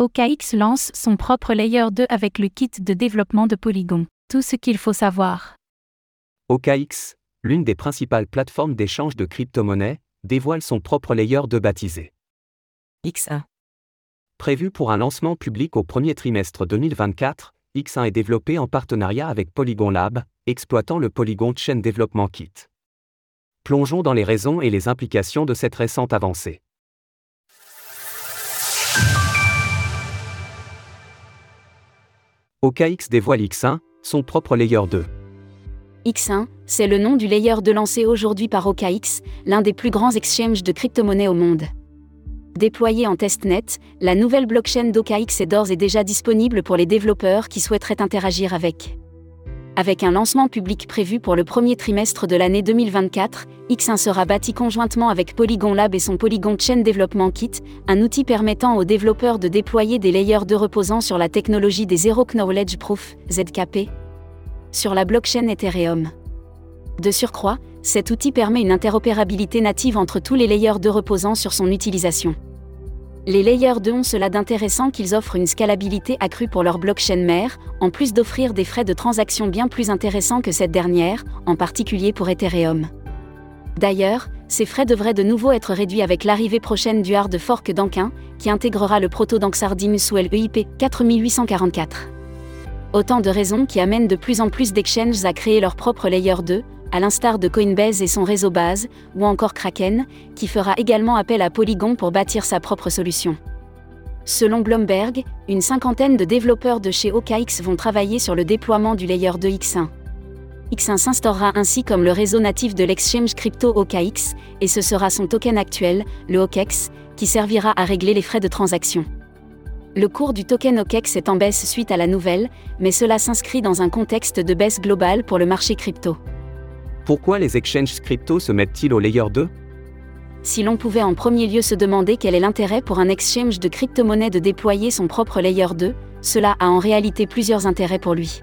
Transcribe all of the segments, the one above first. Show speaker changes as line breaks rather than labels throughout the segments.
OKX lance son propre Layer 2 avec le kit de développement de Polygon. Tout ce qu'il faut savoir.
OKX, l'une des principales plateformes d'échange de crypto-monnaies, dévoile son propre Layer 2 baptisé
X1.
Prévu pour un lancement public au premier trimestre 2024, X1 est développé en partenariat avec Polygon Lab, exploitant le Polygon Chain Development Kit. Plongeons dans les raisons et les implications de cette récente avancée. OKX dévoile X1, son propre layer 2.
X1, c'est le nom du layer 2 lancé aujourd'hui par OKX, l'un des plus grands exchanges de crypto-monnaies au monde. Déployée en testnet, la nouvelle blockchain d'OKX est d'ores et déjà disponible pour les développeurs qui souhaiteraient interagir avec. Avec un lancement public prévu pour le premier trimestre de l'année 2024, X1 sera bâti conjointement avec Polygon Lab et son Polygon Chain Development Kit, un outil permettant aux développeurs de déployer des layers de reposant sur la technologie des Zero Knowledge Proof, ZKP, sur la blockchain Ethereum. De surcroît, cet outil permet une interopérabilité native entre tous les layers de reposant sur son utilisation. Les layers 2 ont cela d'intéressant qu'ils offrent une scalabilité accrue pour leur blockchain mère, en plus d'offrir des frais de transaction bien plus intéressants que cette dernière, en particulier pour Ethereum. D'ailleurs, ces frais devraient de nouveau être réduits avec l'arrivée prochaine du hard fork d'Ankin, qui intégrera le proto-Danxardimus ou l'EIP 4844. Autant de raisons qui amènent de plus en plus d'exchanges à créer leur propre layer 2, à l'instar de Coinbase et son réseau base, ou encore Kraken, qui fera également appel à Polygon pour bâtir sa propre solution. Selon Bloomberg, une cinquantaine de développeurs de chez OKX vont travailler sur le déploiement du layer 2 X1. X1 s'instaurera ainsi comme le réseau natif de l'exchange crypto OKX, et ce sera son token actuel, le OKEX, qui servira à régler les frais de transaction. Le cours du token OKEX est en baisse suite à la nouvelle, mais cela s'inscrit dans un contexte de baisse globale pour le marché crypto.
Pourquoi les exchanges crypto se mettent-ils au layer 2
Si l'on pouvait en premier lieu se demander quel est l'intérêt pour un exchange de crypto-monnaie de déployer son propre layer 2, cela a en réalité plusieurs intérêts pour lui.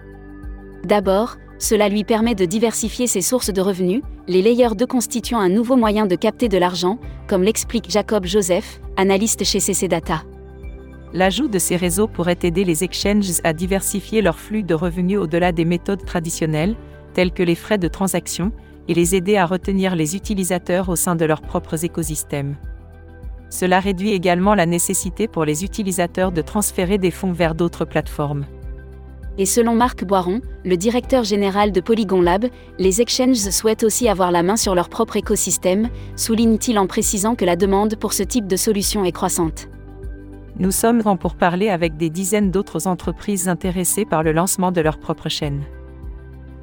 D'abord, cela lui permet de diversifier ses sources de revenus, les layers 2 constituant un nouveau moyen de capter de l'argent, comme l'explique Jacob Joseph, analyste chez CC Data.
L'ajout de ces réseaux pourrait aider les exchanges à diversifier leur flux de revenus au-delà des méthodes traditionnelles, tels que les frais de transaction, et les aider à retenir les utilisateurs au sein de leurs propres écosystèmes. Cela réduit également la nécessité pour les utilisateurs de transférer des fonds vers d'autres plateformes.
Et selon Marc Boiron, le directeur général de Polygon Lab, les exchanges souhaitent aussi avoir la main sur leur propre écosystème, souligne-t-il en précisant que la demande pour ce type de solution est croissante.
Nous sommes en pour parler avec des dizaines d'autres entreprises intéressées par le lancement de leur propre chaîne.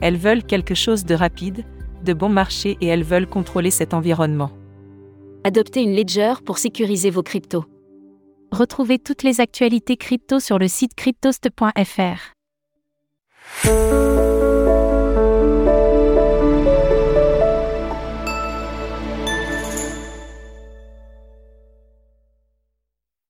Elles veulent quelque chose de rapide, de bon marché et elles veulent contrôler cet environnement.
Adoptez une ledger pour sécuriser vos cryptos.
Retrouvez toutes les actualités crypto sur le site cryptost.fr.